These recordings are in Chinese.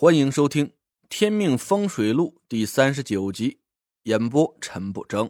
欢迎收听《天命风水录》第三十九集，演播陈不争。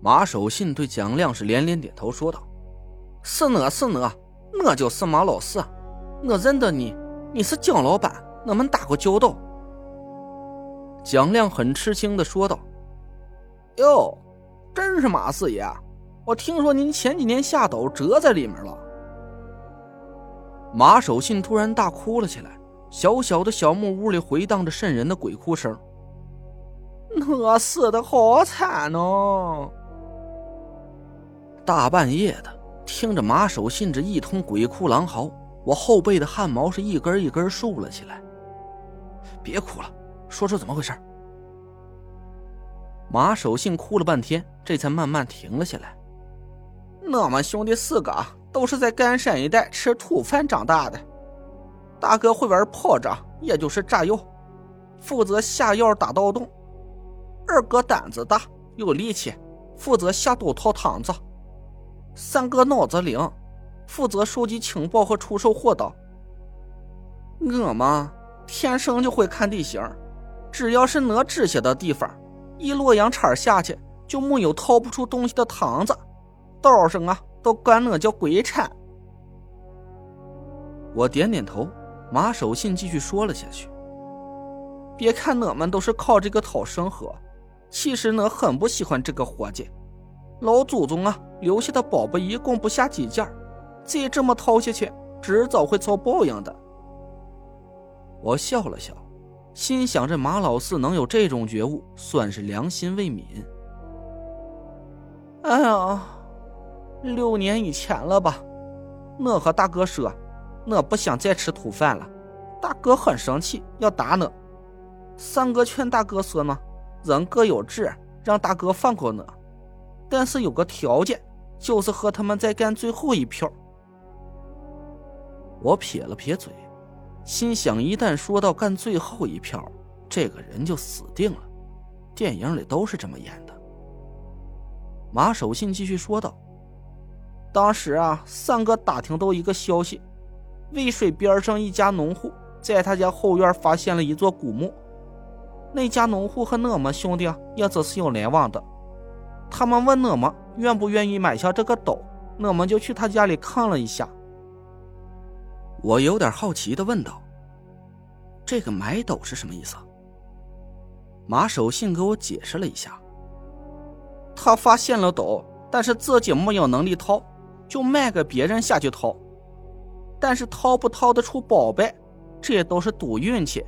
马守信对蒋亮是连连点头，说道：“是我是我，我就是马老四，我认得你，你是蒋老板，我们打过交道。”蒋亮很吃惊的说道：“哟，真是马四爷，我听说您前几年下斗折在里面了。”马守信突然大哭了起来，小小的小木屋里回荡着瘆人的鬼哭声。我死的好惨哦！大半夜的，听着马守信这一通鬼哭狼嚎，我后背的汗毛是一根一根竖了起来。别哭了，说说怎么回事。马守信哭了半天，这才慢慢停了下来。我们兄弟四个啊。都是在甘山一带吃土饭长大的。大哥会玩炮仗，也就是炸药，负责下药打盗洞；二哥胆子大，有力气，负责下毒套堂子；三哥脑子灵，负责收集情报和出售货道。我嘛，天生就会看地形，只要是我指下的地方，一洛阳铲下去就没有掏不出东西的堂子。道上啊。都管我叫鬼产。我点点头，马守信继续说了下去。别看我们都是靠这个讨生活，其实我很不喜欢这个活计。老祖宗啊，留下的宝贝一共不下几件，再这么掏下去，迟早会遭报应的。我笑了笑，心想这马老四能有这种觉悟，算是良心未泯。哎呀！六年以前了吧，我和大哥说，我不想再吃土饭了。大哥很生气，要打我。三哥劝大哥说呢，人各有志，让大哥放过我，但是有个条件，就是和他们再干最后一票。我撇了撇嘴，心想一旦说到干最后一票，这个人就死定了。电影里都是这么演的。马守信继续说道。当时啊，三哥打听到一个消息，渭水边上一家农户在他家后院发现了一座古墓。那家农户和我们兄弟啊，也只是有来往的。他们问我们愿不愿意买下这个斗，我们就去他家里看了一下。我有点好奇的问道：“这个买斗是什么意思？”马守信给我解释了一下：“他发现了斗，但是自己没有能力掏。”就卖给别人下去掏，但是掏不掏得出宝贝，这都是赌运气。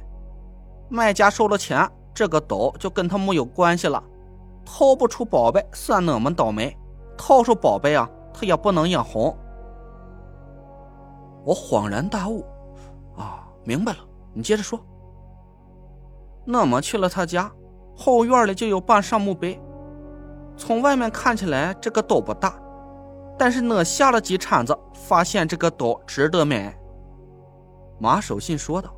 卖家收了钱，这个斗就跟他没有关系了。掏不出宝贝，算我们倒霉；掏出宝贝啊，他也不能眼红。我恍然大悟，啊，明白了，你接着说。那么去了他家，后院里就有半扇墓碑。从外面看起来，这个斗不大。但是我下了几铲子，发现这个斗值得买。马守信说道：“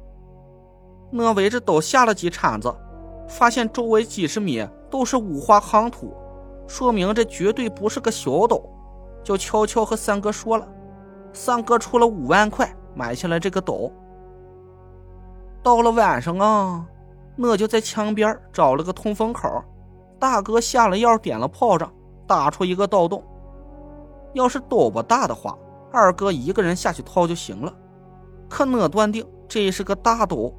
我围着斗下了几铲子，发现周围几十米都是五花夯土，说明这绝对不是个小斗。就悄悄和三哥说了，三哥出了五万块买下来这个斗。到了晚上啊，我就在墙边找了个通风口，大哥下了药，点了炮仗，打出一个盗洞。”要是斗不大的话，二哥一个人下去掏就行了。可我断定这是个大斗，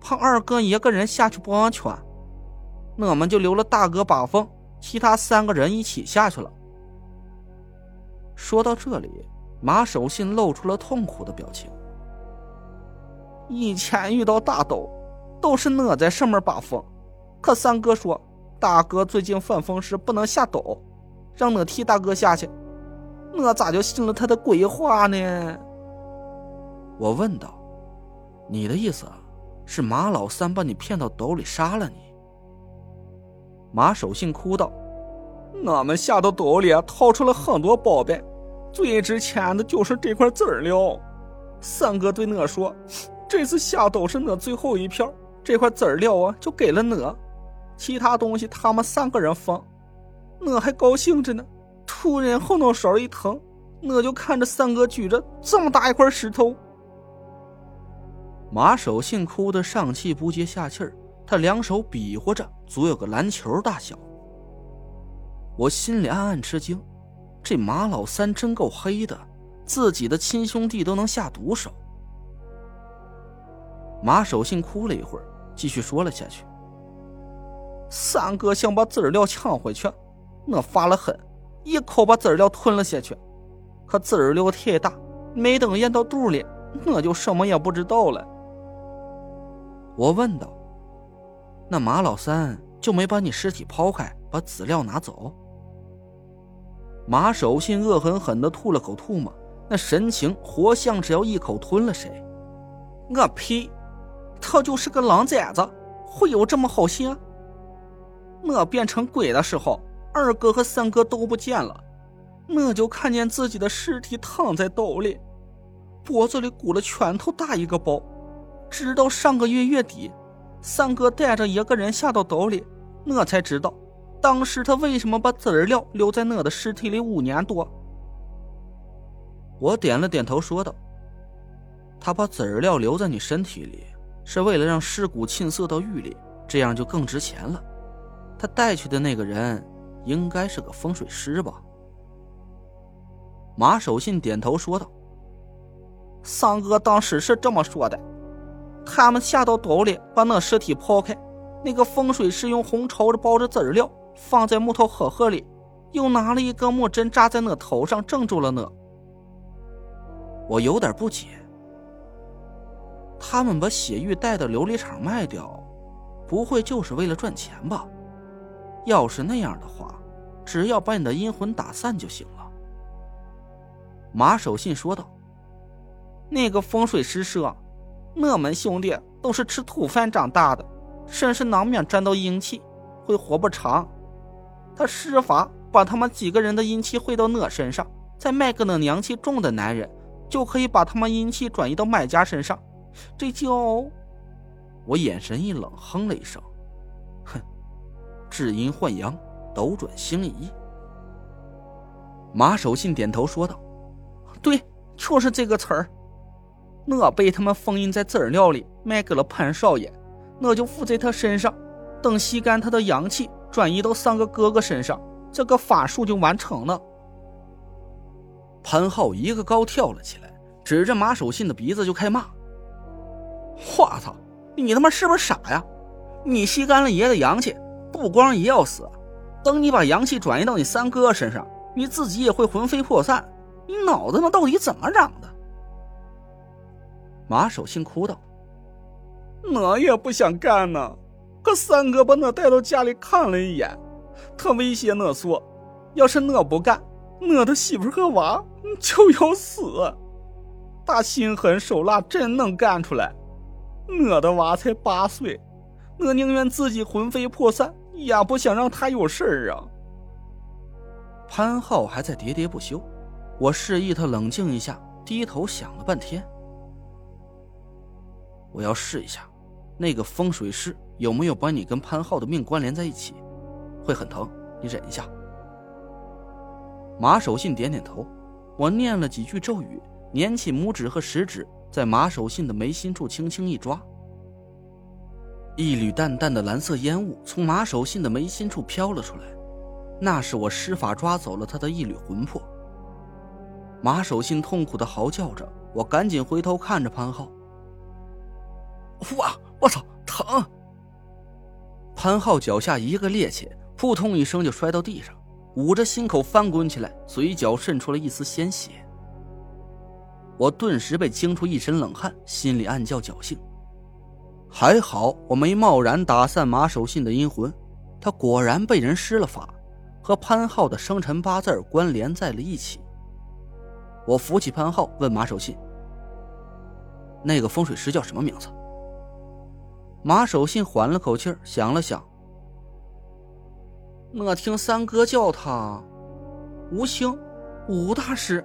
怕二哥一个人下去不安全，我们就留了大哥把风，其他三个人一起下去了。说到这里，马守信露出了痛苦的表情。以前遇到大斗，都是我在上面把风，可三哥说大哥最近犯风时不能下斗，让我替大哥下去。我咋就信了他的鬼话呢？我问道：“你的意思是马老三把你骗到斗里杀了你？”马守信哭道：“我们下到斗里啊掏出了很多宝贝，最值钱的就是这块籽料。三哥对我说：‘这次下斗是我最后一票，这块籽料啊就给了我，其他东西他们三个人分。’我还高兴着呢。”突然后脑勺一疼，我就看着三哥举着这么大一块石头。马守信哭得上气不接下气儿，他两手比划着，足有个篮球大小。我心里暗暗吃惊，这马老三真够黑的，自己的亲兄弟都能下毒手。马守信哭了一会儿，继续说了下去：“三哥想把资料抢回去，我发了狠，一口把资料吞了下去。可资料太大，没等咽到肚里，我就什么也不知道了。”我问道：“那马老三就没把你尸体抛开，把籽料拿走？”马守信恶狠狠的吐了口唾沫，那神情活像是要一口吞了谁。我呸！他就是个狼崽子，会有这么好心？我变成鬼的时候，二哥和三哥都不见了，我就看见自己的尸体躺在斗里，脖子里鼓了拳头大一个包。直到上个月月底，三哥带着一个人下到斗里，我才知道，当时他为什么把籽料留在我的尸体里五年多。我点了点头，说道：“他把籽料留在你身体里，是为了让尸骨沁色到玉里，这样就更值钱了。他带去的那个人，应该是个风水师吧？”马守信点头说道：“三哥当时是这么说的。”他们下到斗里，把那尸体抛开。那个风水师用红绸子包着籽料，放在木头盒盒里，又拿了一根木针扎在那头上，镇住了那。我有点不解。他们把血玉带到琉璃厂卖掉，不会就是为了赚钱吧？要是那样的话，只要把你的阴魂打散就行了。马守信说道：“那个风水师说。”我们兄弟都是吃土饭长大的，身上难免沾到阴气，会活不长。他施法把他们几个人的阴气汇到我身上，再卖给那阳气重的男人，就可以把他们阴气转移到买家身上。这叫……我眼神一冷，哼了一声：“，至阴换阳，斗转星移。”马守信点头说道：“对，就是这个词儿。”我被他们封印在资料里，卖给了潘少爷，我就附在他身上，等吸干他的阳气，转移到三个哥哥身上，这个法术就完成了。潘浩一个高跳了起来，指着马守信的鼻子就开骂：“我操，你他妈是不是傻呀？你吸干了爷的阳气，不光也要死，等你把阳气转移到你三哥身上，你自己也会魂飞魄散。你脑子那到底怎么长的？”马守信哭道：“我也不想干呢，可三哥把我带到家里看了一眼，他威胁我说，要是我不干，我的媳妇和娃就要死。他心狠手辣，真能干出来。我的娃才八岁，我宁愿自己魂飞魄散，也不想让他有事儿啊。”潘浩还在喋喋不休，我示意他冷静一下，低头想了半天。我要试一下，那个风水师有没有把你跟潘浩的命关联在一起？会很疼，你忍一下。马守信点点头，我念了几句咒语，捻起拇指和食指，在马守信的眉心处轻轻一抓，一缕淡淡的蓝色烟雾从马守信的眉心处飘了出来，那是我施法抓走了他的一缕魂魄。马守信痛苦的嚎叫着，我赶紧回头看着潘浩。哇！我操，疼！潘浩脚下一个趔趄，扑通一声就摔到地上，捂着心口翻滚起来，嘴角渗出了一丝鲜血。我顿时被惊出一身冷汗，心里暗叫侥幸。还好我没贸然打散马守信的阴魂，他果然被人施了法，和潘浩的生辰八字关联在了一起。我扶起潘浩，问马守信：“那个风水师叫什么名字？”马守信缓了口气想了想。我听三哥叫他吴兴，吴大师。